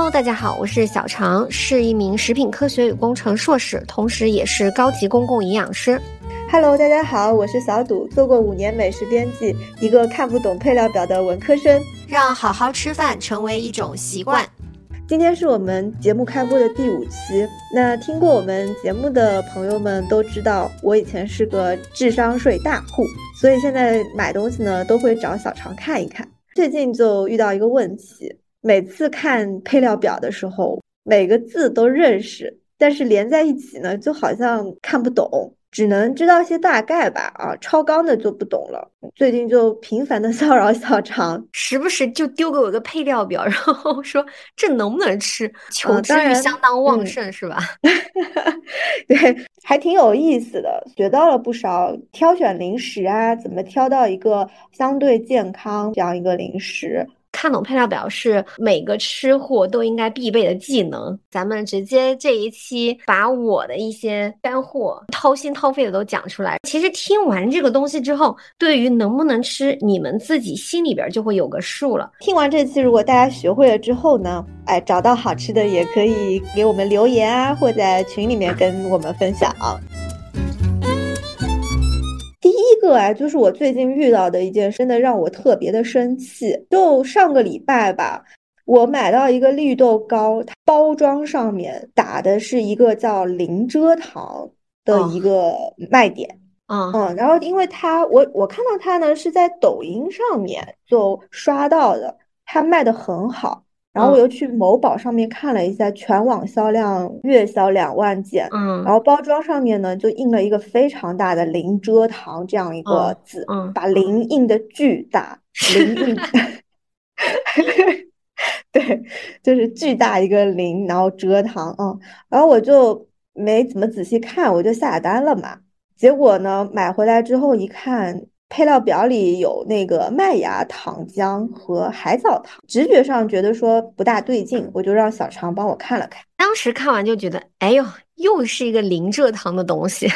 Hello，大家好，我是小常，是一名食品科学与工程硕士，同时也是高级公共营养师。Hello，大家好，我是小赌，做过五年美食编辑，一个看不懂配料表的文科生。让好好吃饭成为一种习惯。今天是我们节目开播的第五期。那听过我们节目的朋友们都知道，我以前是个智商税大户，所以现在买东西呢都会找小常看一看。最近就遇到一个问题。每次看配料表的时候，每个字都认识，但是连在一起呢，就好像看不懂，只能知道些大概吧。啊，超纲的就不懂了。最近就频繁的 骚扰小常，时不时就丢给我一个配料表，然后说这能不能吃，求知欲相当旺盛，是吧？对，还挺有意思的，学到了不少挑选零食啊，怎么挑到一个相对健康这样一个零食。看懂配料表是每个吃货都应该必备的技能。咱们直接这一期把我的一些干货掏心掏肺的都讲出来。其实听完这个东西之后，对于能不能吃，你们自己心里边就会有个数了。听完这期，如果大家学会了之后呢，哎，找到好吃的也可以给我们留言啊，或在群里面跟我们分享。这个啊，就是我最近遇到的一件，真的让我特别的生气。就上个礼拜吧，我买到一个绿豆糕，包装上面打的是一个叫零蔗糖的一个卖点。嗯嗯，然后因为它，我我看到它呢是在抖音上面就刷到的，它卖的很好。然后我又去某宝上面看了一下，全网销量月销两万件，嗯，然后包装上面呢就印了一个非常大的零蔗糖这样一个字，嗯，把零印的巨大，零印，对，就是巨大一个零，然后蔗糖，嗯，然后我就没怎么仔细看，我就下单了嘛，结果呢买回来之后一看。配料表里有那个麦芽糖浆和海藻糖，直觉上觉得说不大对劲，我就让小常帮我看了看。当时看完就觉得，哎呦，又是一个零蔗糖的东西。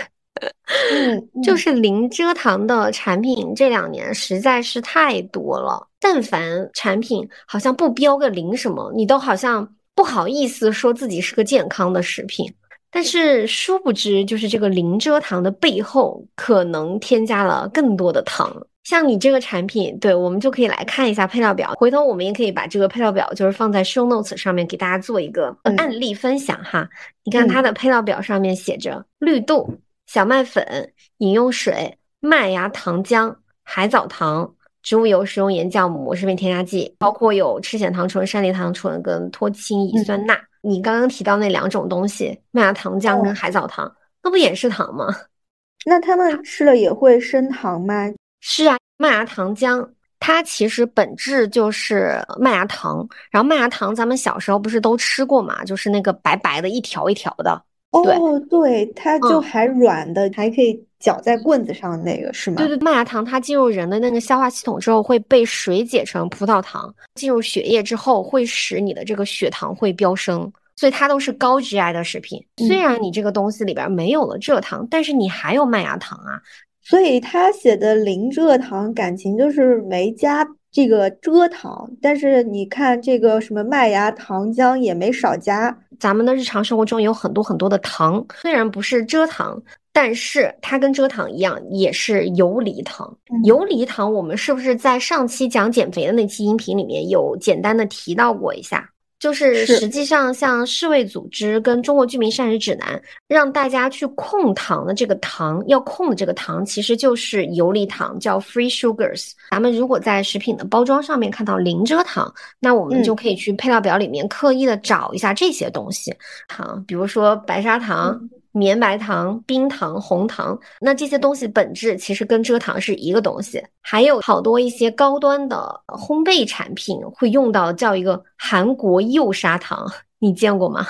嗯，就是零蔗糖的产品这两年实在是太多了，但凡产品好像不标个零什么，你都好像不好意思说自己是个健康的食品。但是殊不知，就是这个零蔗糖的背后，可能添加了更多的糖。像你这个产品，对我们就可以来看一下配料表。回头我们也可以把这个配料表，就是放在 show notes 上面给大家做一个案例分享哈。你看它的配料表上面写着绿豆、小麦粉、饮用水、麦芽糖浆、海藻糖。植物油、食用盐、酵母、食品添加剂，包括有赤藓糖醇、山梨糖醇跟脱氢乙酸钠。你刚刚提到那两种东西，麦芽糖浆跟海藻糖，那不也是糖吗？那他们吃了也会升糖吗？是啊，麦芽糖浆它其实本质就是麦芽糖，然后麦芽糖咱们小时候不是都吃过嘛，就是那个白白的一条一条的。哦，对，它就还软的，还可以搅在棍子上，那个是吗？对对，麦芽糖它进入人的那个消化系统之后，会被水解成葡萄糖，进入血液之后，会使你的这个血糖会飙升，所以它都是高 GI 的食品。虽然你这个东西里边没有了蔗糖，但是你还有麦芽糖啊，所以他写的零蔗糖，感情就是没加。这个蔗糖，但是你看这个什么麦芽糖浆也没少加。咱们的日常生活中有很多很多的糖，虽然不是蔗糖，但是它跟蔗糖一样，也是游离糖。游离糖，我们是不是在上期讲减肥的那期音频里面有简单的提到过一下？就是实际上，像世卫组织跟中国居民膳食指南，让大家去控糖的这个糖，要控的这个糖，其实就是游离糖，叫 free sugars。咱们如果在食品的包装上面看到零蔗糖，那我们就可以去配料表里面刻意的找一下这些东西糖，比如说白砂糖。绵白糖、冰糖、红糖，那这些东西本质其实跟蔗糖是一个东西。还有好多一些高端的烘焙产品会用到叫一个韩国幼砂糖，你见过吗？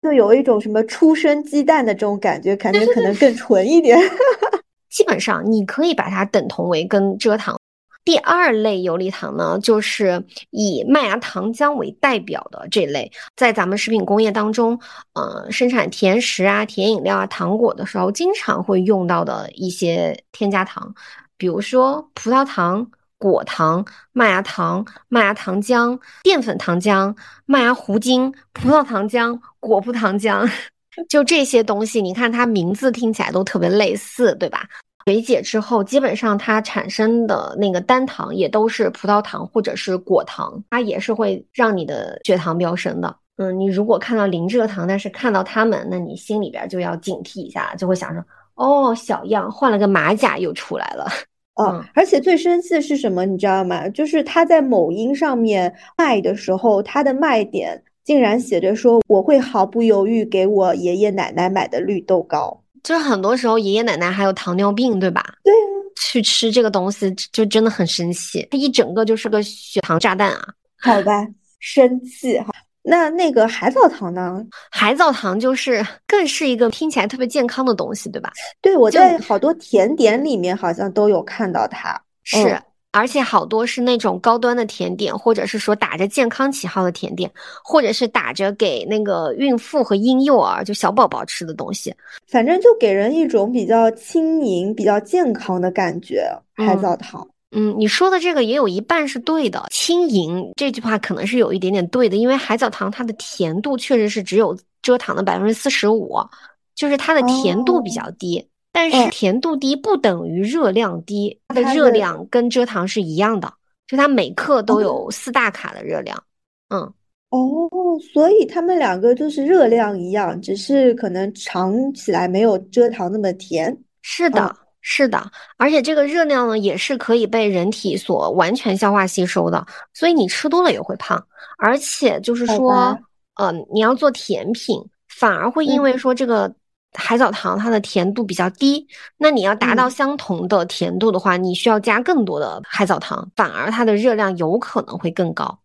就有一种什么初生鸡蛋的这种感觉，感觉可能更纯一点。基本上你可以把它等同为跟蔗糖。第二类游离糖呢，就是以麦芽糖浆为代表的这类，在咱们食品工业当中，呃，生产甜食啊、甜饮料啊、糖果的时候，经常会用到的一些添加糖，比如说葡萄糖、果糖、麦芽糖、麦芽糖浆、淀粉糖浆、麦芽糊精、葡萄糖浆、果葡糖浆，就这些东西，你看它名字听起来都特别类似，对吧？水解之后，基本上它产生的那个单糖也都是葡萄糖或者是果糖，它也是会让你的血糖飙升的。嗯，你如果看到零蔗糖，但是看到它们，那你心里边就要警惕一下，就会想说，哦，小样，换了个马甲又出来了。哦，而且最生气的是什么，你知道吗？就是他在某音上面卖的时候，他的卖点竟然写着说，我会毫不犹豫给我爷爷奶奶买的绿豆糕。就是很多时候爷爷奶奶还有糖尿病，对吧？对啊，去吃这个东西就真的很生气，它一整个就是个血糖炸弹啊！好吧，生气哈。那那个海藻糖呢？海藻糖就是更是一个听起来特别健康的东西，对吧？对，我在好多甜点里面好像都有看到它，是。而且好多是那种高端的甜点，或者是说打着健康旗号的甜点，或者是打着给那个孕妇和婴幼儿就小宝宝吃的东西，反正就给人一种比较轻盈、比较健康的感觉。海藻糖，嗯，你说的这个也有一半是对的。轻盈这句话可能是有一点点对的，因为海藻糖它的甜度确实是只有蔗糖的百分之四十五，就是它的甜度比较低。但是甜度低不等于热量低，它的热量跟蔗糖是一样的，就它每克都有四大卡的热量。嗯，哦，所以它们两个就是热量一样，只是可能尝起来没有蔗糖那么甜。是的，是的，而且这个热量呢也是可以被人体所完全消化吸收的，所以你吃多了也会胖。而且就是说，嗯，你要做甜品，反而会因为说这个。海藻糖它的甜度比较低，那你要达到相同的甜度的话，你需要加更多的海藻糖，反而它的热量有可能会更高。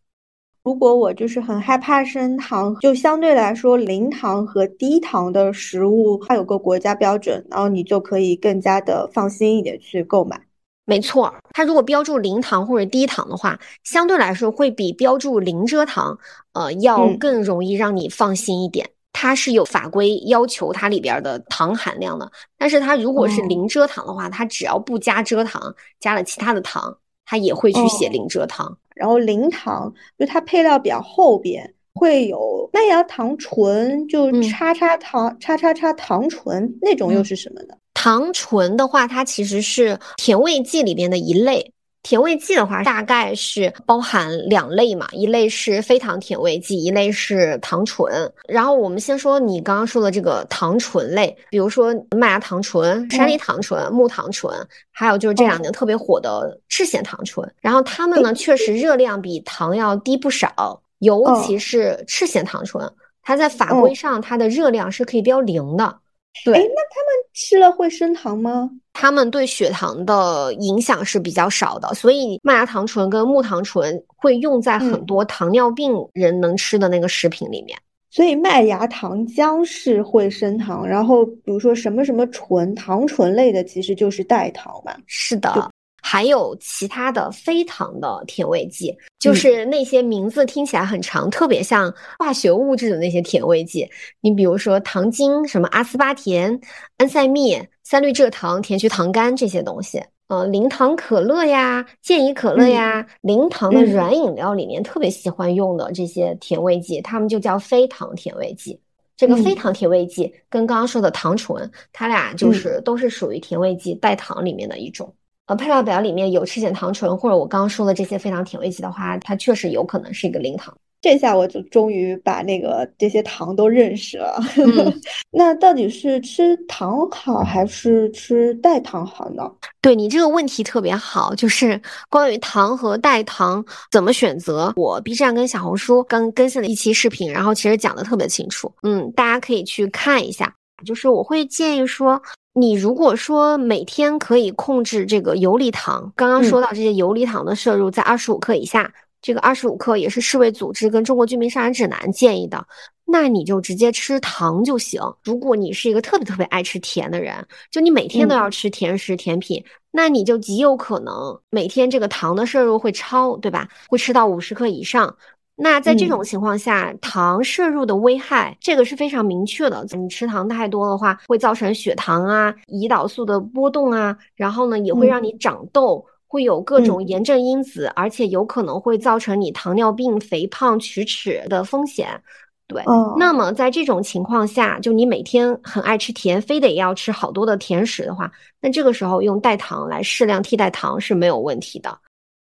如果我就是很害怕升糖，就相对来说零糖和低糖的食物，它有个国家标准，然后你就可以更加的放心一点去购买。没错，它如果标注零糖或者低糖的话，相对来说会比标注零蔗糖，呃，要更容易让你放心一点。它是有法规要求它里边的糖含量的，但是它如果是零蔗糖的话，它只要不加蔗糖，加了其他的糖，它也会去写零蔗糖。然后零糖就它配料表后边会有麦芽糖醇，就叉叉糖叉叉叉糖醇那种又是什么呢？糖醇的话，它其实是甜味剂里边的一类。甜味剂的话，大概是包含两类嘛，一类是非糖甜味剂，一类是糖醇。然后我们先说你刚刚说的这个糖醇类，比如说麦芽糖醇、山梨糖醇、木糖醇，还有就是这两年特别火的赤藓糖醇。然后它们呢，确实热量比糖要低不少，尤其是赤藓糖醇，它在法规上它的热量是可以标零的。对，那他们吃了会升糖吗？他们对血糖的影响是比较少的，所以麦芽糖醇跟木糖醇会用在很多糖尿病人能吃的那个食品里面。所以麦芽糖浆是会升糖，然后比如说什么什么醇，糖醇类的其实就是代糖嘛。是的。还有其他的非糖的甜味剂，就是那些名字听起来很长，特别像化学物质的那些甜味剂。你比如说糖精、什么阿斯巴甜、安赛蜜、三氯蔗糖、甜菊糖苷这些东西。呃，零糖可乐呀、健怡可乐呀，零糖的软饮料里面特别喜欢用的这些甜味剂，它们就叫非糖甜味剂。这个非糖甜味剂跟刚刚说的糖醇，它俩就是都是属于甜味剂代糖里面的一种。呃，配料表里面有赤藓糖醇，或者我刚刚说的这些非常甜味剂的话，它确实有可能是一个零糖。这下我就终于把那个这些糖都认识了。那到底是吃糖好还是吃代糖好呢？对你这个问题特别好，就是关于糖和代糖怎么选择，我 B 站跟小红书刚更新了一期视频，然后其实讲的特别清楚。嗯，大家可以去看一下。就是我会建议说。你如果说每天可以控制这个游离糖，刚刚说到这些游离糖的摄入在二十五克以下，这个二十五克也是世卫组织跟中国居民膳食指南建议的，那你就直接吃糖就行。如果你是一个特别特别爱吃甜的人，就你每天都要吃甜食甜品，那你就极有可能每天这个糖的摄入会超，对吧？会吃到五十克以上。那在这种情况下，糖摄入的危害，这个是非常明确的。你吃糖太多的话，会造成血糖啊、胰岛素的波动啊，然后呢，也会让你长痘，会有各种炎症因子，而且有可能会造成你糖尿病、肥胖、龋齿的风险。对，那么在这种情况下，就你每天很爱吃甜，非得要吃好多的甜食的话，那这个时候用代糖来适量替代糖是没有问题的。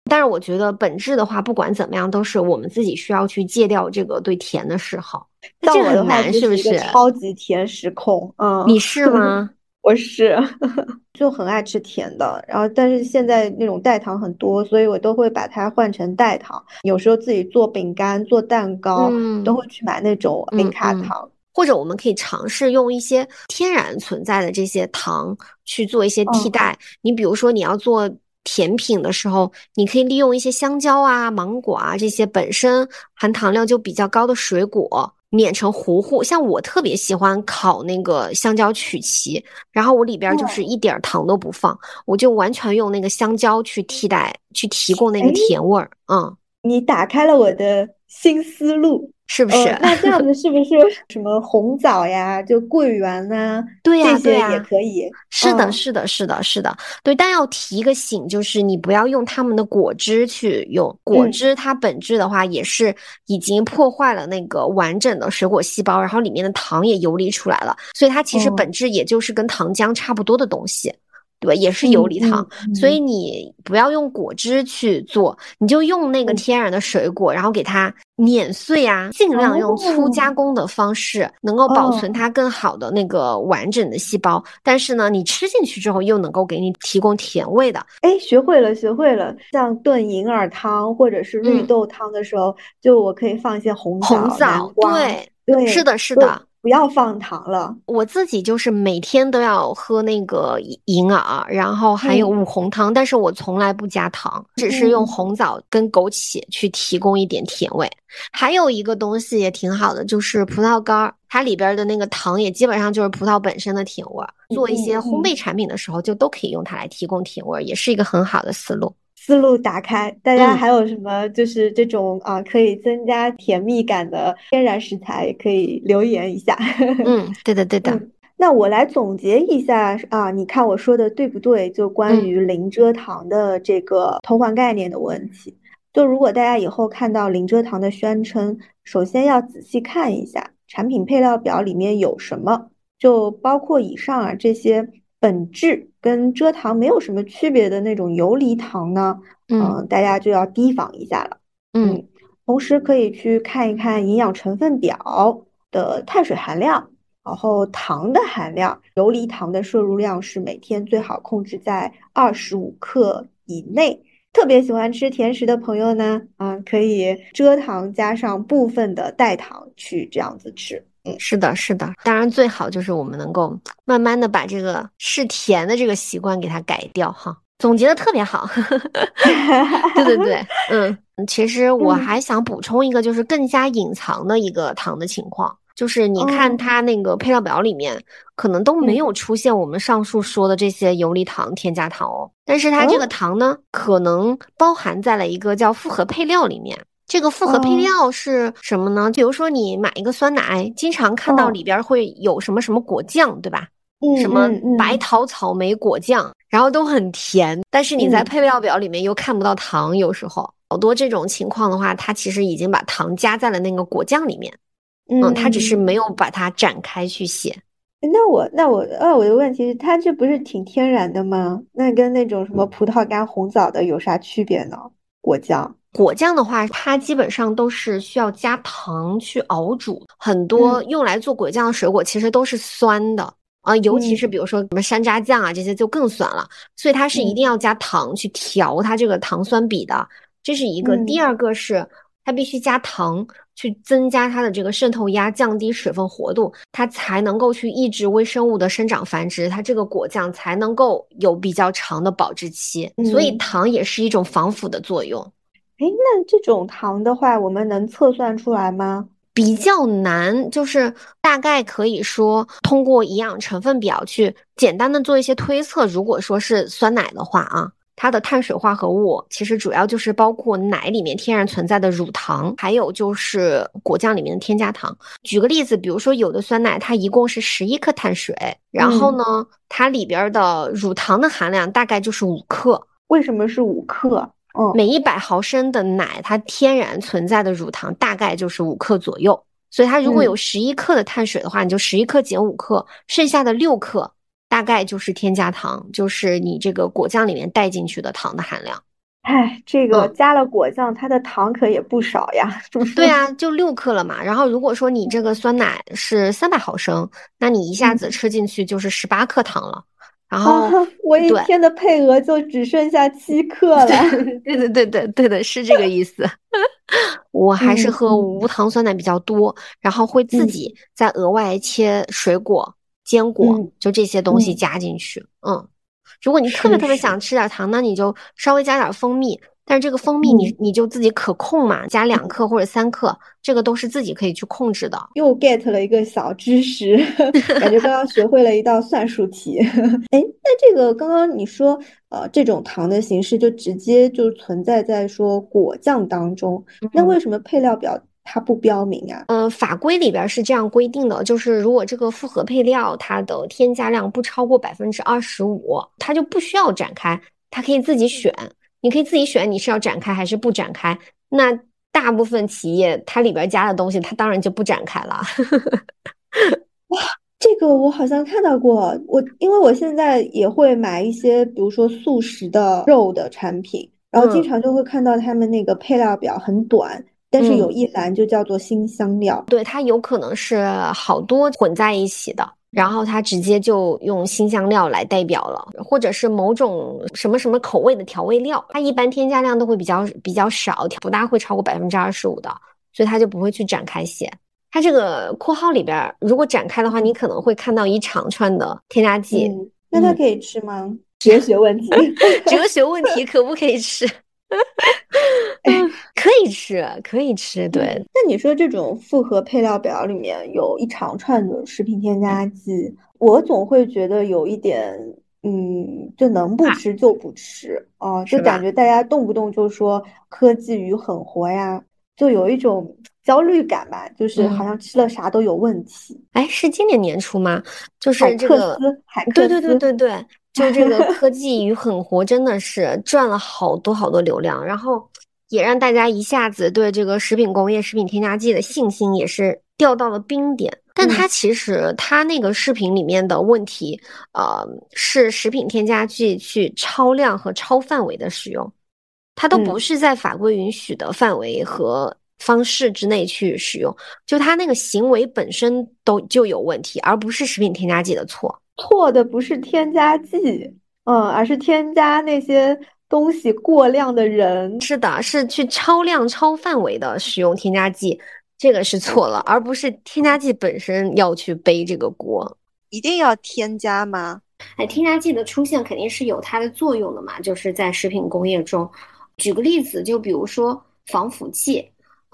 但是我觉得本质的话，不管怎么样，都是我们自己需要去戒掉这个对甜的嗜好。这很难，是不是？超级甜食控，嗯，你是吗？我是，就很爱吃甜的，然后但是现在那种代糖很多，所以我都会把它换成代糖。有时候自己做饼干、做蛋糕，都会去买那种零卡糖。或者我们可以尝试用一些天然存在的这些糖去做一些替代。你比如说你要做甜品的时候，你可以利用一些香蕉啊、芒果啊这些本身含糖量就比较高的水果。碾成糊糊，像我特别喜欢烤那个香蕉曲奇，然后我里边就是一点糖都不放，我就完全用那个香蕉去替代，去提供那个甜味儿。嗯，你打开了我的新思路。是不是？那这样子是不是 什么红枣呀，就桂圆呐？对呀，对呀，也可以。是的，是的，是的，是的。对，但要提一个醒，就是你不要用他们的果汁去用果汁，它本质的话也是已经破坏了那个完整的水果细胞，然后里面的糖也游离出来了，所以它其实本质也就是跟糖浆差不多的东西。对，也是游离糖，所以你不要用果汁去做，你就用那个天然的水果，然后给它碾碎啊，尽量用粗加工的方式，能够保存它更好的那个完整的细胞。但是呢，你吃进去之后又能够给你提供甜味的。哎，学会了，学会了。像炖银耳汤或者是绿豆汤的时候，就我可以放一些红红枣，对对，是的，是的。不要放糖了。我自己就是每天都要喝那个银耳，然后还有五红汤，但是我从来不加糖，只是用红枣跟枸杞去提供一点甜味。还有一个东西也挺好的，就是葡萄干儿，它里边的那个糖也基本上就是葡萄本身的甜味。做一些烘焙产品的时候，就都可以用它来提供甜味，也是一个很好的思路。思路打开，大家还有什么就是这种啊可以增加甜蜜感的天然食材，可以留言一下。嗯，对的，对的。那我来总结一下啊，你看我说的对不对？就关于零蔗糖的这个偷换概念的问题。就如果大家以后看到零蔗糖的宣称，首先要仔细看一下产品配料表里面有什么，就包括以上啊这些。本质跟蔗糖没有什么区别的那种游离糖呢，嗯，大家就要提防一下了。嗯，同时可以去看一看营养成分表的碳水含量，然后糖的含量，游离糖的摄入量是每天最好控制在二十五克以内。特别喜欢吃甜食的朋友呢，啊，可以蔗糖加上部分的代糖去这样子吃。是的，是的，当然最好就是我们能够慢慢的把这个是甜的这个习惯给它改掉哈。总结的特别好，对对对，嗯，其实 我还想补充一个，就是更加隐藏的一个糖的情况，就是你看它那个配料表里面可能都没有出现我们上述说的这些游离糖、添加糖哦，但是它这个糖呢，可能包含在了一个叫复合配料里面。这个复合配料是什么呢？比如说你买一个酸奶，经常看到里边会有什么什么果酱，对吧？嗯，什么白桃草莓果酱，然后都很甜，但是你在配料表里面又看不到糖，有时候好多这种情况的话，它其实已经把糖加在了那个果酱里面，嗯，它只是没有把它展开去写。那我那我呃我的问题是，它这不是挺天然的吗？那跟那种什么葡萄干红枣的有啥区别呢？果酱。果酱的话，它基本上都是需要加糖去熬煮，很多用来做果酱的水果其实都是酸的啊，尤其是比如说什么山楂酱啊这些就更酸了，所以它是一定要加糖去调它这个糖酸比的，这是一个。第二个是它必须加糖去增加它的这个渗透压，降低水分活度，它才能够去抑制微生物的生长繁殖，它这个果酱才能够有比较长的保质期。所以糖也是一种防腐的作用。哎，那这种糖的话，我们能测算出来吗？比较难，就是大概可以说通过营养成分表去简单的做一些推测。如果说是酸奶的话啊，它的碳水化合物其实主要就是包括奶里面天然存在的乳糖，还有就是果酱里面的添加糖。举个例子，比如说有的酸奶它一共是十一克碳水，然后呢，它里边的乳糖的含量大概就是五克。为什么是五克？嗯，每一百毫升的奶，它天然存在的乳糖大概就是五克左右。所以它如果有十一克的碳水的话，你就十一克减五克，剩下的六克大概就是添加糖，就是你这个果酱里面带进去的糖的含量。哎，这个加了果酱，它的糖可也不少呀。对啊，就六克了嘛。然后如果说你这个酸奶是三百毫升，那你一下子吃进去就是十八克糖了。然后我一天的配额就只剩下七克了。对对对对对的，是这个意思。我还是喝无糖酸奶比较多，然后会自己再额外切水果、坚果，就这些东西加进去。嗯。如果你特别特别想吃点糖，那你就稍微加点蜂蜜。但是这个蜂蜜你你就自己可控嘛，加两克或者三克，这个都是自己可以去控制的。又 get 了一个小知识，感觉刚刚学会了一道算术题。哎，那这个刚刚你说，呃，这种糖的形式就直接就存在在说果酱当中，那为什么配料表？它不标明啊，呃，法规里边是这样规定的，就是如果这个复合配料它的添加量不超过百分之二十五，它就不需要展开，它可以自己选，你可以自己选你是要展开还是不展开。那大部分企业它里边加的东西，它当然就不展开了。哇，这个我好像看到过，我因为我现在也会买一些，比如说素食的肉的产品，然后经常就会看到他们那个配料表很短。但是有一栏就叫做新香料，对它有可能是好多混在一起的，然后它直接就用新香料来代表了，或者是某种什么什么口味的调味料，它一般添加量都会比较比较少，不大会超过百分之二十五的，所以它就不会去展开写。它这个括号里边如果展开的话，你可能会看到一长串的添加剂。那它可以吃吗？哲学问题，哲学问题可不可以吃？可以吃，可以吃。对，那你说这种复合配料表里面有一长串的食品添加剂，我总会觉得有一点，嗯，就能不吃就不吃啊，就感觉大家动不动就说科技与狠活呀，就有一种焦虑感吧，就是好像吃了啥都有问题。哎，是今年年初吗？就是这个，对对对对对。就这个 科技与狠活真的是赚了好多好多流量，然后也让大家一下子对这个食品工业、食品添加剂的信心也是掉到了冰点。但它其实它那个视频里面的问题，呃，是食品添加剂去超量和超范围的使用，它都不是在法规允许的范围和方式之内去使用，就它那个行为本身都就有问题，而不是食品添加剂的错。错的不是添加剂，嗯，而是添加那些东西过量的人。是的，是去超量、超范围的使用添加剂，这个是错了，而不是添加剂本身要去背这个锅。一定要添加吗？哎，添加剂的出现肯定是有它的作用的嘛，就是在食品工业中。举个例子，就比如说防腐剂。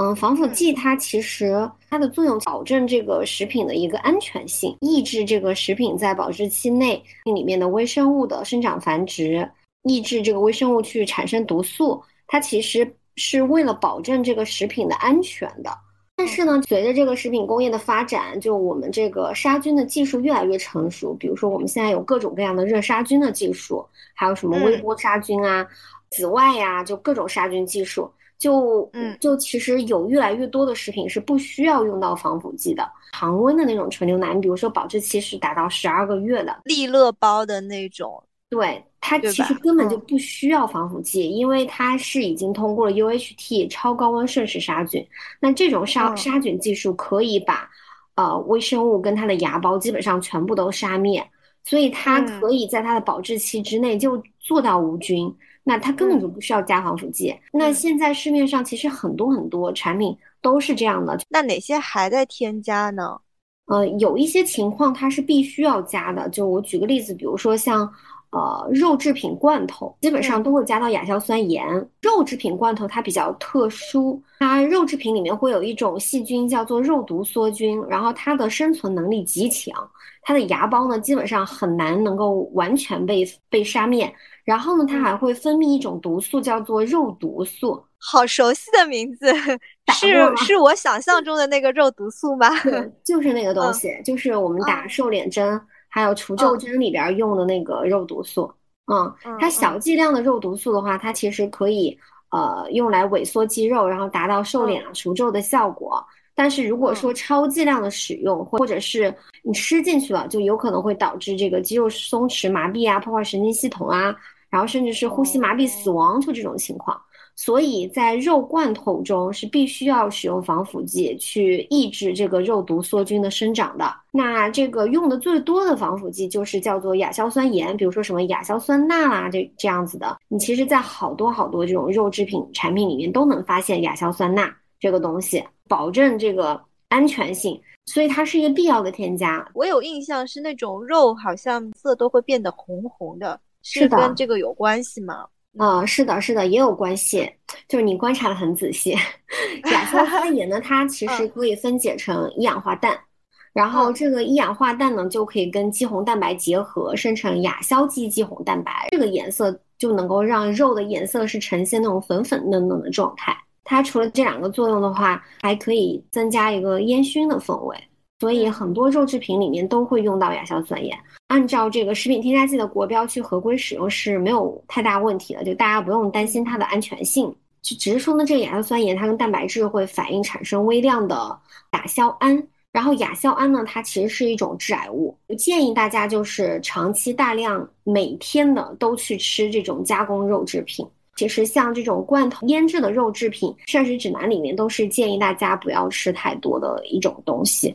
嗯，防腐剂它其实它的作用保证这个食品的一个安全性，抑制这个食品在保质期内里面的微生物的生长繁殖，抑制这个微生物去产生毒素。它其实是为了保证这个食品的安全的。但是呢，随着这个食品工业的发展，就我们这个杀菌的技术越来越成熟，比如说我们现在有各种各样的热杀菌的技术，还有什么微波杀菌啊、紫外呀，就各种杀菌技术。就嗯，就其实有越来越多的食品是不需要用到防腐剂的，常温的那种纯牛奶，你比如说保质期是达到十二个月的，利乐包的那种，对它其实根本？就不需要防腐剂，因为它是已经通过了 UHT 超高温瞬时杀菌，那这种杀杀菌技术可以把呃微生物跟它的芽孢基本上全部都杀灭，所以它可以在它的保质期之内就做到无菌。那它根本就不需要加防腐剂。那现在市面上其实很多很多产品都是这样的。那哪些还在添加呢？呃，有一些情况它是必须要加的。就我举个例子，比如说像呃肉制品罐头，基本上都会加到亚硝酸盐。肉制品罐头它比较特殊，它肉制品里面会有一种细菌叫做肉毒梭菌，然后它的生存能力极强，它的芽孢呢基本上很难能够完全被被杀灭。然后呢，它还会分泌一种毒素，叫做肉毒素。好熟悉的名字，是是我想象中的那个肉毒素吗？对，就是那个东西，就是我们打瘦脸针还有除皱针里边用的那个肉毒素。嗯，它小剂量的肉毒素的话，它其实可以呃用来萎缩肌肉，然后达到瘦脸啊、除皱的效果。但是如果说超剂量的使用，或者是你吃进去了，就有可能会导致这个肌肉松弛、麻痹啊，破坏神经系统啊，然后甚至是呼吸麻痹、死亡，就这种情况。所以在肉罐头中是必须要使用防腐剂去抑制这个肉毒梭菌的生长的。那这个用的最多的防腐剂就是叫做亚硝酸盐，比如说什么亚硝酸钠啦，这这样子的。你其实，在好多好多这种肉制品产品里面都能发现亚硝酸钠这个东西。保证这个安全性，所以它是一个必要的添加。我有印象是那种肉好像色都会变得红红的，是跟这个有关系吗？啊，是的，是的，也有关系。就是你观察的很仔细。亚硝酸 盐呢，它其实可以分解成一氧化氮，然后这个一氧化氮呢就可以跟肌红蛋白结合，生成亚硝基肌红蛋白，这个颜色就能够让肉的颜色是呈现那种粉粉嫩嫩的状态。它除了这两个作用的话，还可以增加一个烟熏的风味，所以很多肉制品里面都会用到亚硝酸盐。按照这个食品添加剂的国标去合规使用是没有太大问题的，就大家不用担心它的安全性。就只是说呢，这个亚硝酸盐它跟蛋白质会反应产生微量的亚硝胺，然后亚硝胺呢，它其实是一种致癌物，不建议大家就是长期大量每天的都去吃这种加工肉制品。其实像这种罐头腌制的肉制品，膳食指南里面都是建议大家不要吃太多的一种东西。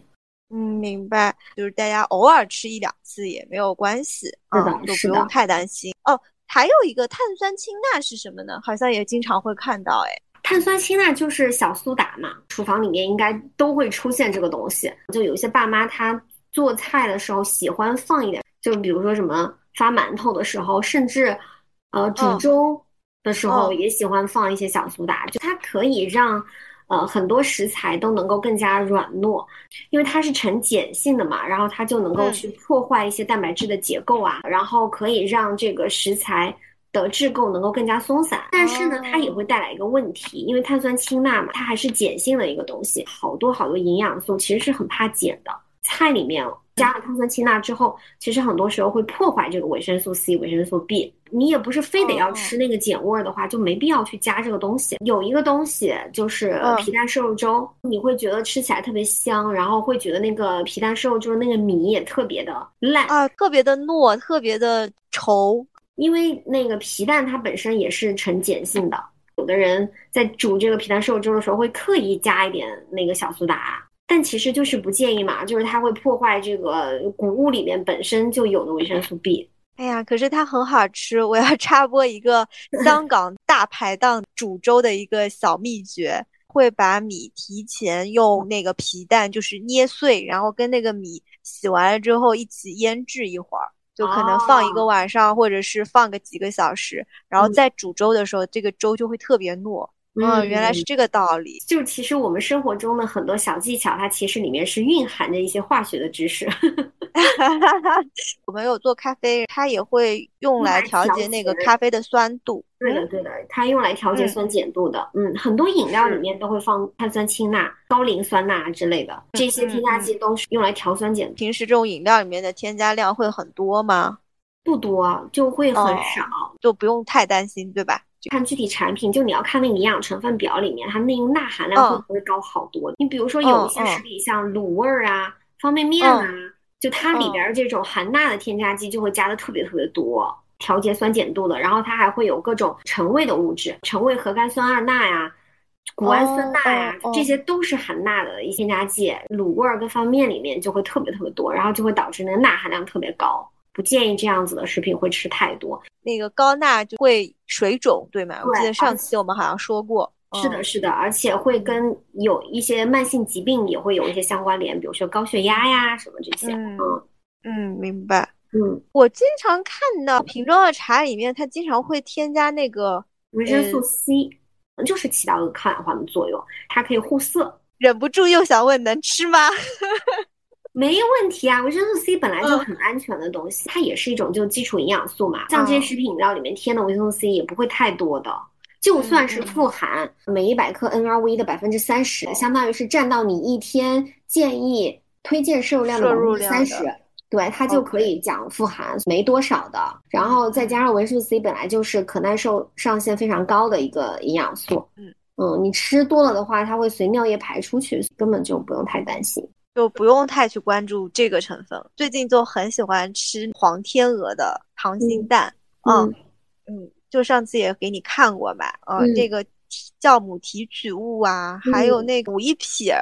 嗯，明白，就是大家偶尔吃一两次也没有关系，是的，就不用太担心。哦，还有一个碳酸氢钠是什么呢？好像也经常会看到，哎，碳酸氢钠就是小苏打嘛，厨房里面应该都会出现这个东西。就有些爸妈他做菜的时候喜欢放一点，就比如说什么发馒头的时候，甚至呃煮粥。的时候也喜欢放一些小苏打，就它可以让，呃，很多食材都能够更加软糯，因为它是呈碱性的嘛，然后它就能够去破坏一些蛋白质的结构啊，然后可以让这个食材的质构能够更加松散。但是呢，它也会带来一个问题，因为碳酸氢钠嘛，它还是碱性的一个东西，好多好多营养素其实是很怕碱的，菜里面。加了碳酸氢钠之后，其实很多时候会破坏这个维生素 C、维生素 B。你也不是非得要吃那个碱味儿的话，就没必要去加这个东西。有一个东西就是皮蛋瘦肉粥，你会觉得吃起来特别香，然后会觉得那个皮蛋瘦肉粥那个米也特别的烂啊，特别的糯，特别的稠。因为那个皮蛋它本身也是呈碱性的，有的人在煮这个皮蛋瘦肉粥的时候会刻意加一点那个小苏打。但其实就是不建议嘛，就是它会破坏这个谷物里面本身就有的维生素 B。哎呀，可是它很好吃，我要插播一个 香港大排档煮粥的一个小秘诀：会把米提前用那个皮蛋就是捏碎，然后跟那个米洗完了之后一起腌制一会儿，就可能放一个晚上，或者是放个几个小时，然后再煮粥的时候，这个粥就会特别糯。嗯，原来是这个道理。就其实我们生活中的很多小技巧，它其实里面是蕴含着一些化学的知识。我们有做咖啡，它也会用来调节那个咖啡的酸度。对的，对的，它用来调节酸碱度的。嗯，很多饮料里面都会放碳酸氢钠、高磷酸钠之类的这些添加剂，都是用来调酸碱。平时这种饮料里面的添加量会很多吗？不多，就会很少，就不用太担心，对吧？看具体产品，就你要看那个营养成分表里面，它那个钠含量会不会高好多？你比如说有一些食品，像卤味儿啊、方便面啊，就它里边这种含钠的添加剂就会加的特别特别多，调节酸碱度的。然后它还会有各种沉味的物质，沉味核苷酸二钠呀、谷氨酸钠呀，这些都是含钠的一些添加剂。卤味儿跟方便面里面就会特别特别多，然后就会导致那个钠含量特别高。不建议这样子的食品会吃太多，那个高钠就会水肿，对吗？我记得上期我们好像说过。是的，是的，而且会跟有一些慢性疾病也会有一些相关联，比如说高血压呀什么这些。嗯嗯，明白。嗯，我经常看到瓶装的茶里面，它经常会添加那个维生素 C，就是起到一个抗氧化的作用，它可以护色。忍不住又想问，能吃吗？没问题啊，维生素 C 本来就很安全的东西，它也是一种就基础营养素嘛。像这些食品饮料里面添的维生素 C 也不会太多的，就算是富含每一百克 NRV 的百分之三十，相当于是占到你一天建议推荐摄入量的百分之三十。对，它就可以讲富含没多少的，然后再加上维生素 C 本来就是可耐受上限非常高的一个营养素。嗯嗯，你吃多了的话，它会随尿液排出去，根本就不用太担心。就不用太去关注这个成分。最近就很喜欢吃黄天鹅的溏心蛋，嗯嗯，就上次也给你看过吧，呃，这个酵母提取物啊，还有那个五一撇，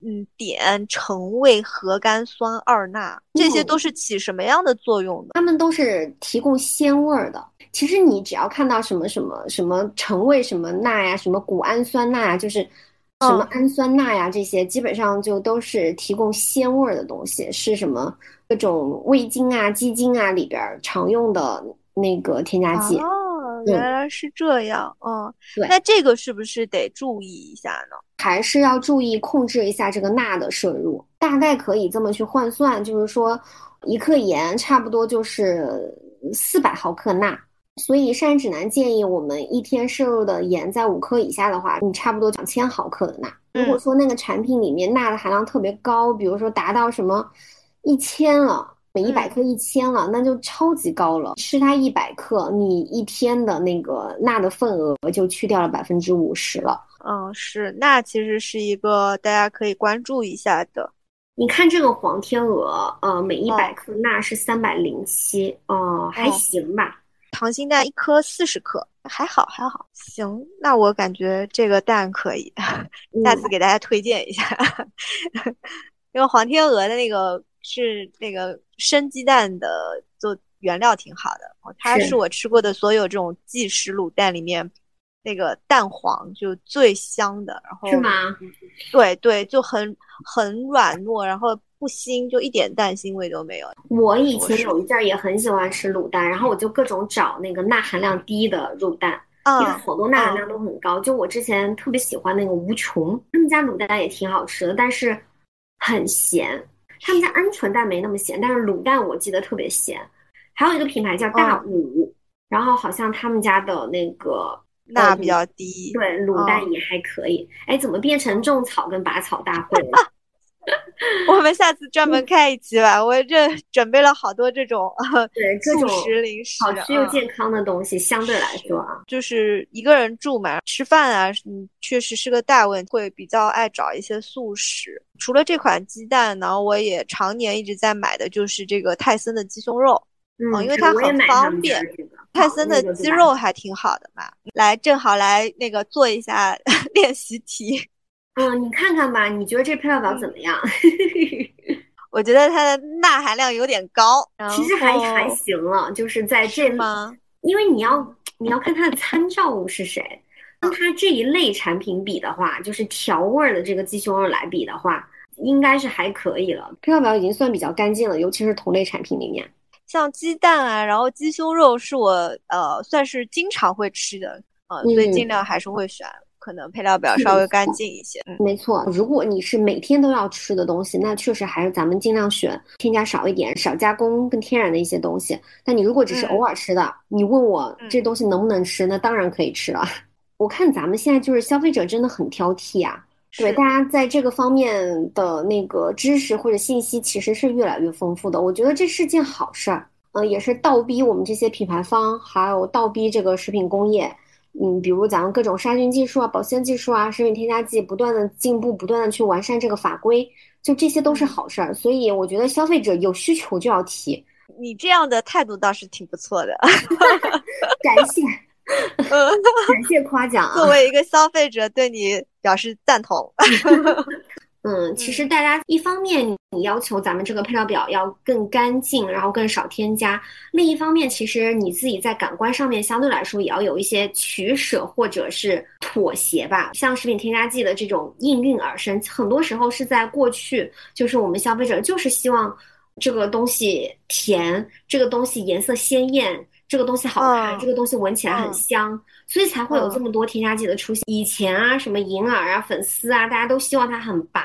嗯，碘、橙味核苷酸二钠，这些都是起什么样的作用的？它们都是提供鲜味儿的。其实你只要看到什么什么什么橙味什么钠呀，什么谷氨酸钠呀，就是。什么氨酸钠呀，这些基本上就都是提供鲜味儿的东西，是什么各种味精啊、鸡精啊里边常用的那个添加剂。哦，原来是这样。嗯，对。那这个是不是得注意一下呢？还是要注意控制一下这个钠的摄入？大概可以这么去换算，就是说一克盐差不多就是四百毫克钠。所以膳食指南建议我们一天摄入的盐在五克以下的话，你差不多两千毫克的钠。如果说那个产品里面钠的含量特别高，比如说达到什么一千了，每一百克一千了，那就超级高了。吃它一百克，你一天的那个钠的份额就去掉了百分之五十了。嗯，是，钠其实是一个大家可以关注一下的。你看这个黄天鹅，呃，每一百克钠是三百零七，哦，还行吧。溏心蛋一颗四十克，还好还好。行，那我感觉这个蛋可以，下次给大家推荐一下。因为黄天鹅的那个是那个生鸡蛋的，做原料挺好的。它是我吃过的所有这种即食卤蛋里面，那个蛋黄就最香的。然后是吗？对对，就很很软糯，然后。不腥，就一点蛋腥味都没有。我以前有一阵儿也很喜欢吃卤蛋，然后我就各种找那个钠含量低的卤蛋，因为好多钠含量都很高。就我之前特别喜欢那个无穷，他们家卤蛋也挺好吃的，但是很咸。他们家鹌鹑蛋没那么咸，但是卤蛋我记得特别咸。还有一个品牌叫大五，然后好像他们家的那个钠比较低，对，卤蛋也还可以。哎，怎么变成种草跟拔草大会了？我们下次专门开一期吧，我这准备了好多这种对速食零食，好吃又健康的东西。相对来说啊，就是一个人住嘛，吃饭啊，嗯，确实是个大问题，会比较爱找一些速食。除了这款鸡蛋呢，我也常年一直在买的就是这个泰森的鸡胸肉，嗯，因为它很方便。泰森的肌肉还挺好的嘛，来，正好来那个做一下 练习题。嗯，你看看吧，你觉得这配料表怎么样？我觉得它的钠含量有点高，其实还还行了，就是在这吗？因为你要你要看它的参照物是谁，跟它这一类产品比的话，就是调味的这个鸡胸肉来比的话，应该是还可以了。配料表已经算比较干净了，尤其是同类产品里面，像鸡蛋啊，然后鸡胸肉是我呃算是经常会吃的，呃，所以尽量还是会选。可能配料表稍微干净一些，没错。如果你是每天都要吃的东西，那确实还是咱们尽量选添加少一点、少加工、更天然的一些东西。但你如果只是偶尔吃的，你问我这东西能不能吃，那当然可以吃了。我看咱们现在就是消费者真的很挑剔啊，对，大家在这个方面的那个知识或者信息其实是越来越丰富的。我觉得这是件好事儿，嗯，也是倒逼我们这些品牌方，还有倒逼这个食品工业。嗯，比如咱们各种杀菌技术啊、保鲜技术啊、食品添加剂不断的进步，不断的去完善这个法规，就这些都是好事儿。所以我觉得消费者有需求就要提。你这样的态度倒是挺不错的，感谢，感谢夸奖。作为一个消费者，对你表示赞同。嗯，其实大家一方面你要求咱们这个配料表要更干净，然后更少添加；另一方面，其实你自己在感官上面相对来说也要有一些取舍或者是妥协吧。像食品添加剂的这种应运而生，很多时候是在过去，就是我们消费者就是希望这个东西甜，这个东西颜色鲜艳。这个东西好看，这个东西闻起来很香，所以才会有这么多添加剂的出现。以前啊，什么银耳啊、粉丝啊，大家都希望它很白，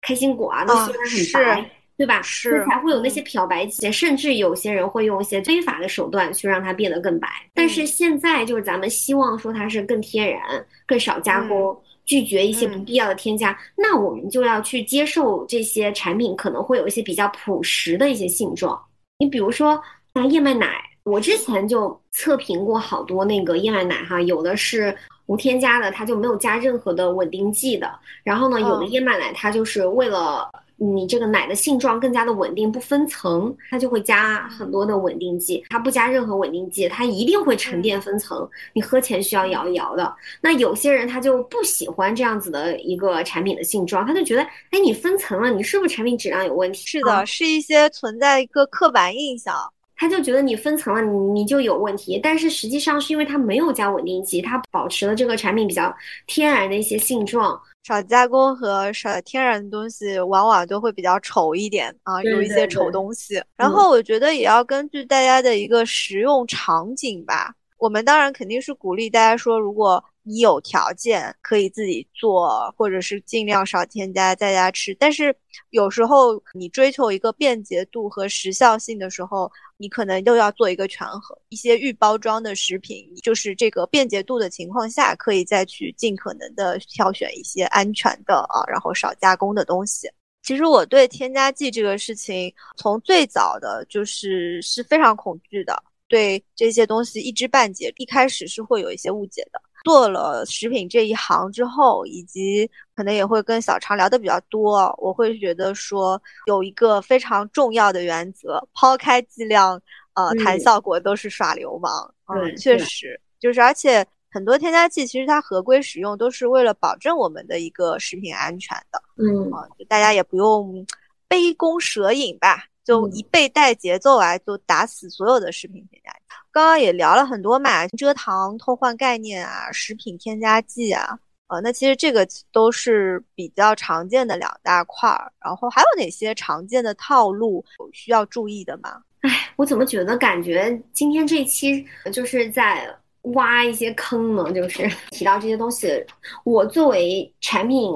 开心果啊都希望它很白。对吧？是才会有那些漂白剂，甚至有些人会用一些非法的手段去让它变得更白。但是现在就是咱们希望说它是更天然、更少加工，拒绝一些不必要的添加，那我们就要去接受这些产品可能会有一些比较朴实的一些性状。你比如说像燕麦奶，我之前就测评过好多那个燕麦奶哈，有的是无添加的，它就没有加任何的稳定剂的。然后呢，有的燕麦奶它就是为了。你这个奶的性状更加的稳定，不分层，它就会加很多的稳定剂。它不加任何稳定剂，它一定会沉淀分层。你喝前需要摇一摇的。那有些人他就不喜欢这样子的一个产品的性状，他就觉得，哎，你分层了，你是不是产品质量有问题？是的，是一些存在一个刻板印象，他就觉得你分层了，你你就有问题。但是实际上是因为它没有加稳定剂，它保持了这个产品比较天然的一些性状。少加工和少天然的东西，往往都会比较丑一点啊，有一些丑东西。然后我觉得也要根据大家的一个食用场景吧。我们当然肯定是鼓励大家说，如果你有条件可以自己做，或者是尽量少添加在家吃。但是有时候你追求一个便捷度和时效性的时候，你可能又要做一个权衡。一些预包装的食品，就是这个便捷度的情况下，可以再去尽可能的挑选一些安全的啊，然后少加工的东西。其实我对添加剂这个事情，从最早的就是是非常恐惧的。对这些东西一知半解，一开始是会有一些误解的。做了食品这一行之后，以及可能也会跟小常聊的比较多，我会觉得说有一个非常重要的原则：抛开剂量，呃，谈效果都是耍流氓。嗯，确实就是，而且很多添加剂其实它合规使用都是为了保证我们的一个食品安全的。嗯，就大家也不用杯弓蛇影吧。就一倍带节奏啊，就打死所有的食品添加剂。刚刚也聊了很多嘛，蔗糖偷换概念啊，食品添加剂啊，呃，那其实这个都是比较常见的两大块儿。然后还有哪些常见的套路需要注意的吗？哎，我怎么觉得感觉今天这期就是在挖一些坑呢？就是提到这些东西，我作为产品。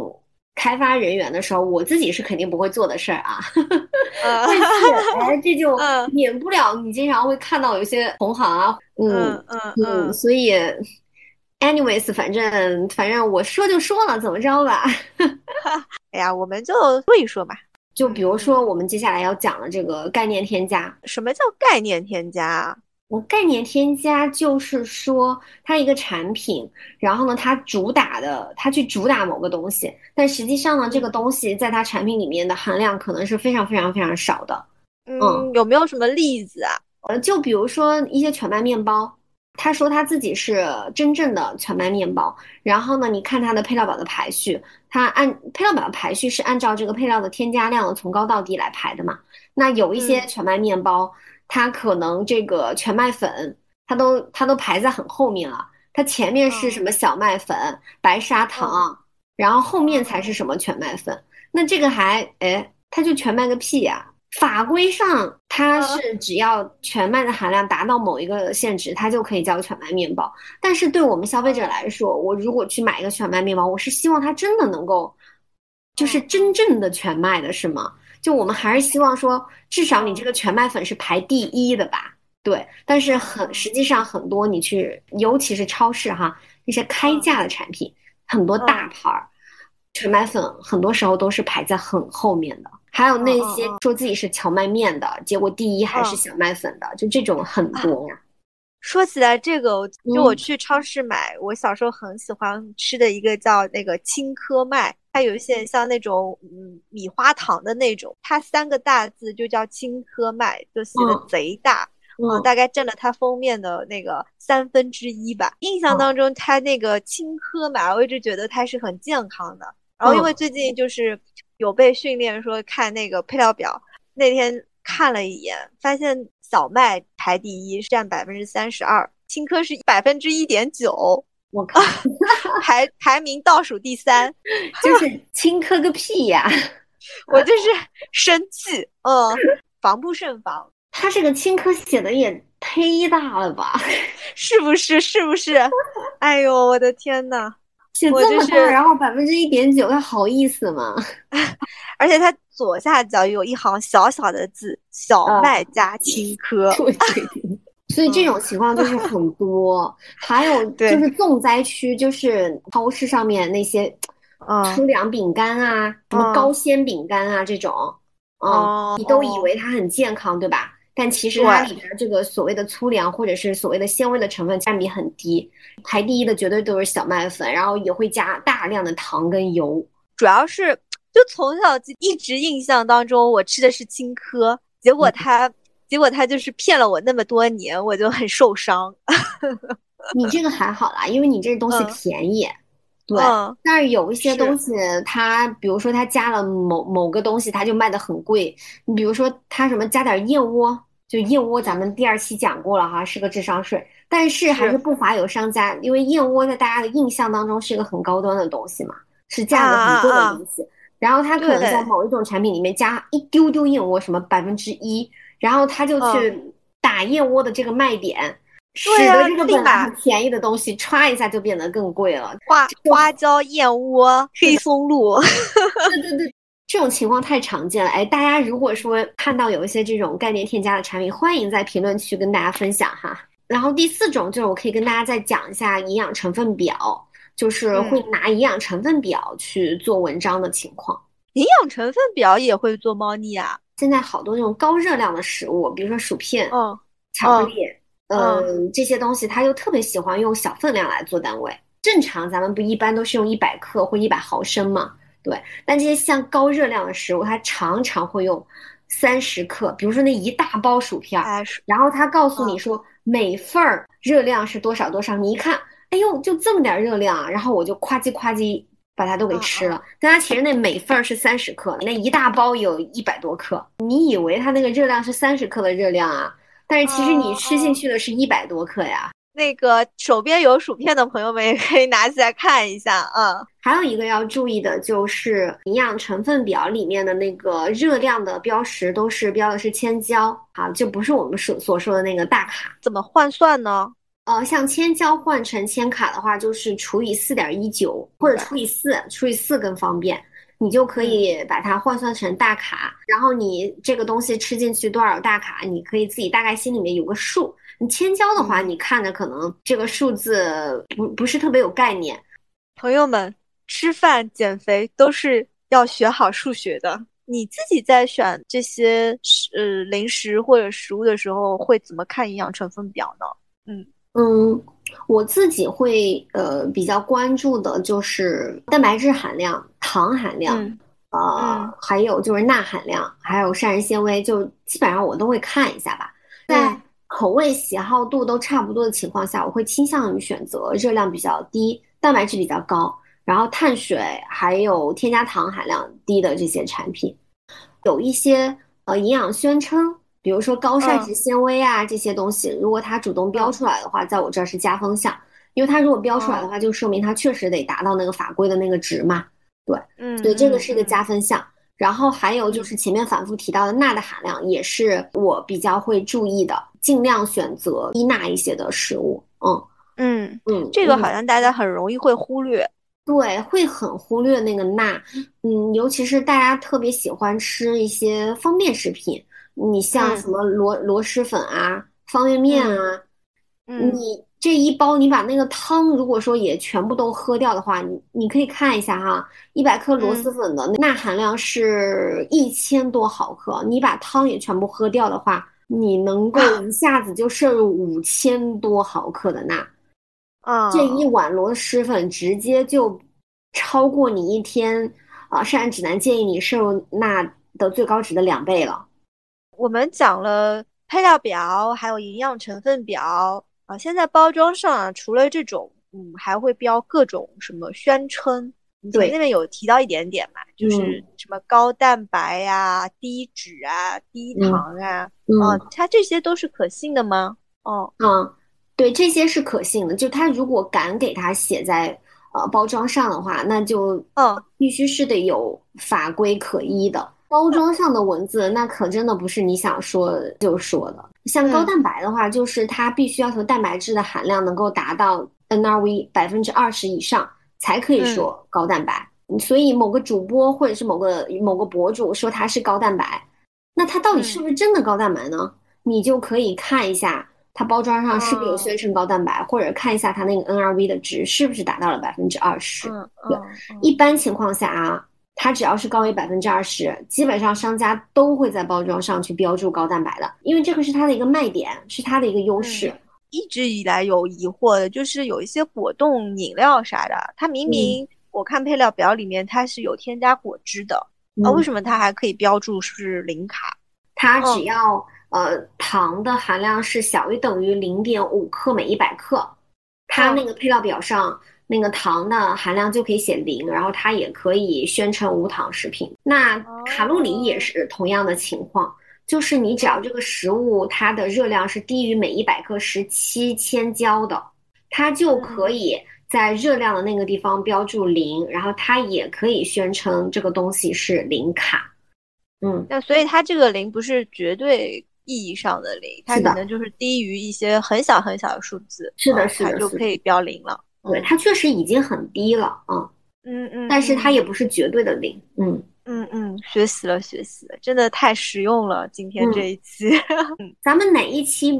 开发人员的时候，我自己是肯定不会做的事儿啊。但是，哎，这就 免不了你经常会看到有些同行啊，嗯嗯嗯，所以，anyways，反正反正我说就说了，怎么着吧？哎呀，我们就说一说吧。就比如说，我们接下来要讲的这个概念添加，什么叫概念添加？我概念添加就是说，它一个产品，然后呢，它主打的，它去主打某个东西，但实际上呢，这个东西在它产品里面的含量可能是非常非常非常少的。嗯，有没有什么例子啊？呃，就比如说一些全麦面包，他说他自己是真正的全麦面包，然后呢，你看它的配料表的排序，它按配料表的排序是按照这个配料的添加量从高到低来排的嘛？那有一些全麦面包。它可能这个全麦粉，它都它都排在很后面了。它前面是什么小麦粉、白砂糖，然后后面才是什么全麦粉。那这个还哎，它就全麦个屁呀！法规上它是只要全麦的含量达到某一个限值，它就可以叫全麦面包。但是对我们消费者来说，我如果去买一个全麦面包，我是希望它真的能够，就是真正的全麦的，是吗？就我们还是希望说，至少你这个全麦粉是排第一的吧？对，但是很实际上很多你去，尤其是超市哈，那些开价的产品，很多大牌儿全麦粉很多时候都是排在很后面的。还有那些说自己是荞麦面的，结果第一还是小麦粉的，就这种很多。说起来这个，就我去超市买，我小时候很喜欢吃的一个叫那个青稞麦。它有一些像那种嗯米花糖的那种，它三个大字就叫青稞麦，就写的贼大，嗯，大概占了它封面的那个三分之一吧。印象当中，它那个青稞麦，我一直觉得它是很健康的。然后因为最近就是有被训练说看那个配料表，那天看了一眼，发现小麦排第一，占百分之三十二，青稞是百分之一点九。我靠，排排名倒数第三，就是 青稞个屁呀！我就是生气，嗯，防不胜防。他这个青稞写的也忒大了吧？是不是？是不是？哎呦，我的天呐！写这么多，然后百分之一点九，他好意思吗？而且他左下角有一行小小的字“小麦加青稞”，所以这种情况就是很多。还有 就是重灾区，就是超市上面那些粗粮饼干啊，什么高纤饼干啊这种，哦，你都以为它很健康，对吧？但其实它里边这个所谓的粗粮或者是所谓的纤维的成分占比很低，排第一的绝对都是小麦粉，然后也会加大量的糖跟油。主要是就从小就一直印象当中，我吃的是青稞，结果他结果他就是骗了我那么多年，我就很受伤。你这个还好啦，因为你这个东西便宜。对，但是有一些东西，它比如说它加了某某个东西，它就卖的很贵。你比如说它什么加点燕窝，就燕窝，咱们第二期讲过了哈，是个智商税。但是还是不乏有商家，因为燕窝在大家的印象当中是一个很高端的东西嘛，是价格很贵的东西。然后他可能在某一种产品里面加一丢丢燕窝，什么百分之一，然后他就去打燕窝的这个卖点。使得这个本来便宜的东西，歘一下就变得更贵了。花花椒、燕窝、黑松露，对对对，这种情况太常见了。哎，大家如果说看到有一些这种概念添加的产品，欢迎在评论区跟大家分享哈。然后第四种就是我可以跟大家再讲一下营养成分表，就是会拿营养成分表去做文章的情况。营养成分表也会做猫腻啊？现在好多那种高热量的食物，比如说薯片、嗯巧克力。嗯，这些东西他又特别喜欢用小分量来做单位。正常咱们不一般都是用一百克或一百毫升嘛？对。但这些像高热量的食物，它常常会用三十克。比如说那一大包薯片，然后他告诉你说每份儿热量是多少多少。你一看，哎呦，就这么点热量啊！然后我就夸叽夸叽把它都给吃了。但它其实那每份儿是三十克，那一大包有一百多克。你以为它那个热量是三十克的热量啊？但是其实你吃进去的是一百多克呀。那个手边有薯片的朋友们也可以拿起来看一下啊。还有一个要注意的就是营养成分表里面的那个热量的标识都是标的是千焦啊，就不是我们所所说的那个大卡。怎么换算呢？呃，像千焦换成千卡的话，就是除以四点一九或者除以四，除以四更方便。你就可以把它换算成大卡，然后你这个东西吃进去多少大卡，你可以自己大概心里面有个数。你千焦的话，你看着可能这个数字不不是特别有概念。朋友们，吃饭减肥都是要学好数学的。你自己在选这些呃零食或者食物的时候，会怎么看营养成分表呢？嗯嗯。我自己会呃比较关注的就是蛋白质含量、糖含量，呃，还有就是钠含量，还有膳食纤维，就基本上我都会看一下吧。在口味喜好度都差不多的情况下，我会倾向于选择热量比较低、蛋白质比较高，然后碳水还有添加糖含量低的这些产品。有一些呃营养宣称。比如说高膳食纤维啊这些东西，如果它主动标出来的话，在我这儿是加分项，因为它如果标出来的话，就说明它确实得达到那个法规的那个值嘛。对，嗯，所以这个是一个加分项。然后还有就是前面反复提到的钠的含量，也是我比较会注意的，尽量选择低钠一些的食物。嗯嗯嗯，这个好像大家很容易会忽略，对，会很忽略那个钠。嗯，尤其是大家特别喜欢吃一些方便食品。你像什么螺螺蛳粉啊、方便面啊，你这一包你把那个汤如果说也全部都喝掉的话，你你可以看一下哈，一百克螺蛳粉的钠含量是一千多毫克，你把汤也全部喝掉的话，你能够一下子就摄入五千多毫克的钠，啊，这一碗螺蛳粉直接就超过你一天啊膳食指南建议你摄入钠的最高值的两倍了。我们讲了配料表，还有营养成分表啊。现在包装上啊，除了这种，嗯，还会标各种什么宣称。对，那边有提到一点点嘛，就是什么高蛋白呀、低脂啊、低糖啊，啊，它这些都是可信的吗？哦，嗯，对，这些是可信的。就他如果敢给它写在呃包装上的话，那就嗯，必须是得有法规可依的。包装上的文字那可真的不是你想说就说的。像高蛋白的话，就是它必须要求蛋白质的含量能够达到 NRV 百分之二十以上，才可以说高蛋白。所以某个主播或者是某个某个博主说它是高蛋白，那它到底是不是真的高蛋白呢？你就可以看一下它包装上是不是有宣称高蛋白，或者看一下它那个 NRV 的值是不是达到了百分之二十。对，一般情况下啊，它只要是高于百分之二十，基本上商家都会在包装上去标注高蛋白的，因为这个是它的一个卖点，是它的一个优势。一直以来有疑惑的就是有一些果冻饮料啥的，它明明。我看配料表里面它是有添加果汁的，啊，为什么它还可以标注是零卡？它只要呃糖的含量是小于等于零点五克每一百克，它那个配料表上那个糖的含量就可以写零，然后它也可以宣称无糖食品。那卡路里也是同样的情况，就是你只要这个食物它的热量是低于每一百克十七千焦的，它就可以。在热量的那个地方标注零，然后它也可以宣称这个东西是零卡。嗯，那所以它这个零不是绝对意义上的零，它可能就是低于一些很小很小的数字。是的，是的，就可以标零了。对，它确实已经很低了啊。嗯嗯，但是它也不是绝对的零。嗯嗯嗯，学习了学习了，真的太实用了。今天这一期，咱们哪一期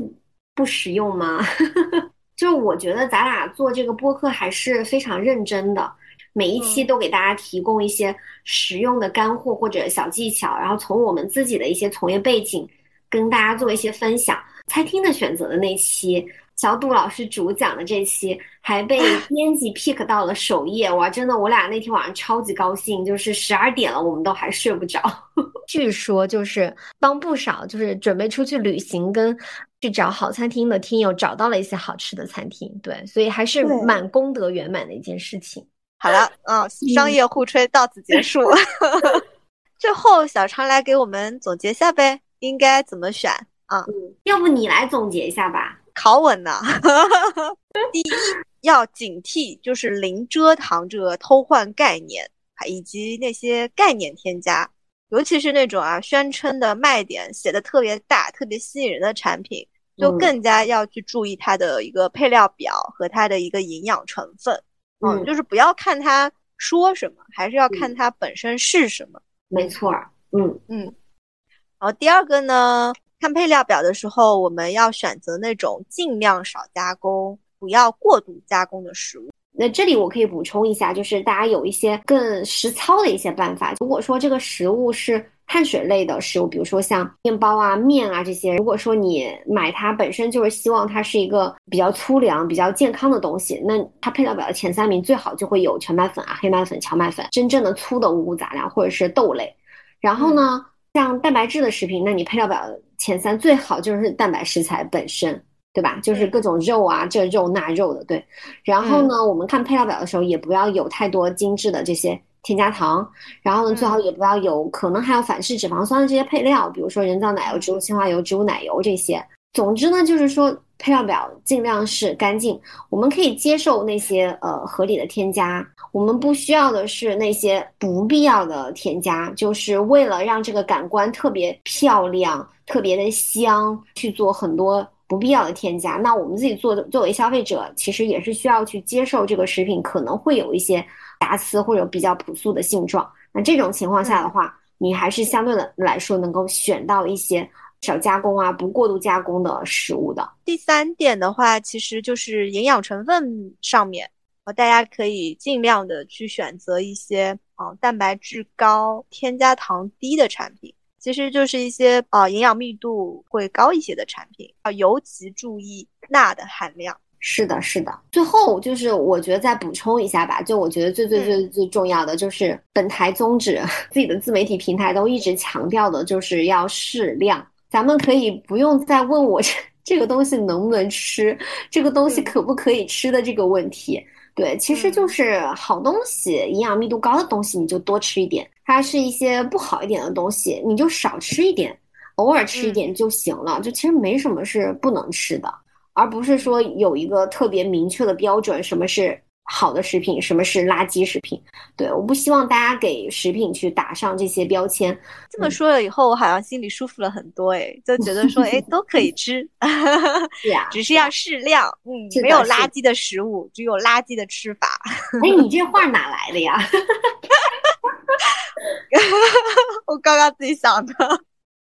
不实用吗？就是我觉得咱俩做这个播客还是非常认真的，每一期都给大家提供一些实用的干货或者小技巧，然后从我们自己的一些从业背景跟大家做一些分享。餐厅的选择的那期，小杜老师主讲的这期还被 编辑 pick 到了首页，哇，真的，我俩那天晚上超级高兴，就是十二点了，我们都还睡不着。据说就是帮不少就是准备出去旅行跟。去找好餐厅的听友找到了一些好吃的餐厅，对，所以还是蛮功德圆满的一件事情。好了，嗯，商业互吹到此结束。最后，小常来给我们总结下呗，应该怎么选啊？要不你来总结一下吧，考稳呢。第一，要警惕就是零蔗糖这个偷换概念，以及那些概念添加。尤其是那种啊，宣称的卖点写的特别大、特别吸引人的产品，就更加要去注意它的一个配料表和它的一个营养成分。嗯，就是不要看它说什么，还是要看它本身是什么。没错。嗯嗯。然后第二个呢，看配料表的时候，我们要选择那种尽量少加工、不要过度加工的食物。那这里我可以补充一下，就是大家有一些更实操的一些办法。如果说这个食物是碳水类的食物，比如说像面包啊、面啊这些，如果说你买它本身就是希望它是一个比较粗粮、比较健康的东西，那它配料表的前三名最好就会有全麦粉啊、黑麦粉、荞麦粉，真正的粗的五谷杂粮或者是豆类。然后呢，像蛋白质的食品，那你配料表前三最好就是蛋白食材本身。对吧？就是各种肉啊，这肉那肉的，对。然后呢，我们看配料表的时候，也不要有太多精致的这些添加糖。然后呢，最好也不要有可能还有反式脂肪酸的这些配料，比如说人造奶油、植物精华油、植物奶油这些。总之呢，就是说配料表尽量是干净。我们可以接受那些呃合理的添加，我们不需要的是那些不必要的添加，就是为了让这个感官特别漂亮、特别的香去做很多。不必要的添加，那我们自己做作为消费者，其实也是需要去接受这个食品可能会有一些瑕疵或者比较朴素的性状。那这种情况下的话，你还是相对的来说能够选到一些少加工啊、不过度加工的食物的。第三点的话，其实就是营养成分上面，呃，大家可以尽量的去选择一些啊蛋白质高、添加糖低的产品。其实就是一些啊营养密度会高一些的产品，啊尤其注意钠的含量。是的，是的。最后就是我觉得再补充一下吧，就我觉得最最最最重要的就是本台宗旨，自己的自媒体平台都一直强调的就是要适量。咱们可以不用再问我 这这个东西能不能吃，这个东西可不可以吃的这个问题。对，其实就是好东西，营养密度高的东西你就多吃一点，它是一些不好一点的东西你就少吃一点，偶尔吃一点就行了。就其实没什么是不能吃的，而不是说有一个特别明确的标准，什么是好的食品，什么是垃圾食品。对，我不希望大家给食品去打上这些标签。这么说了以后，我好像心里舒服了很多，哎，就觉得说，哎，都可以吃，是呀，只是要适量，嗯，没有垃圾的食物，只有垃圾的吃法。哎，你这话哪来的呀？我刚刚自己想的，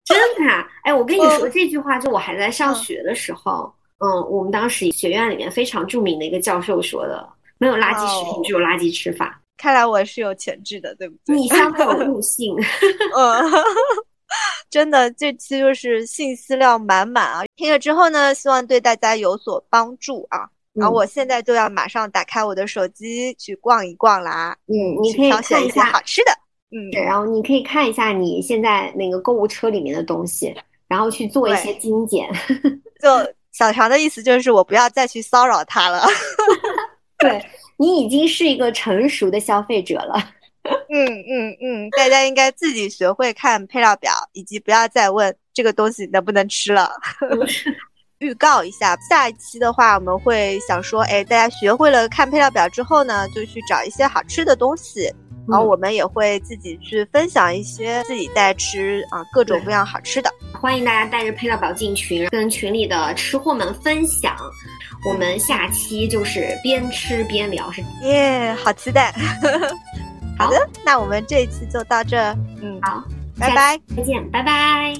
真的。哎，我跟你说这句话，就我还在上学的时候，嗯，我们当时学院里面非常著名的一个教授说的。没有垃圾食品，只有垃圾吃法。看来我是有潜质的，对不对？你相当有 悟性。嗯，真的，这期就是信息量满满啊！听了之后呢，希望对大家有所帮助啊。然后我现在就要马上打开我的手机去逛一逛啦。嗯，你可以挑选一下好吃的。嗯，对，然后你可以看一下你现在那个购物车里面的东西，然后去做一些精简。就小强的意思就是我不要再去骚扰他了。对你已经是一个成熟的消费者了，嗯嗯嗯，大家应该自己学会看配料表，以及不要再问这个东西能不能吃了。预告一下，下一期的话，我们会想说，哎，大家学会了看配料表之后呢，就去找一些好吃的东西，然后我们也会自己去分享一些自己在吃啊各种各样好吃的。欢迎大家带着配料表进群，跟群里的吃货们分享。我们下期就是边吃边聊，是耶，好期待。好的，那我们这一期就到这，嗯，好，拜拜，再见，拜拜。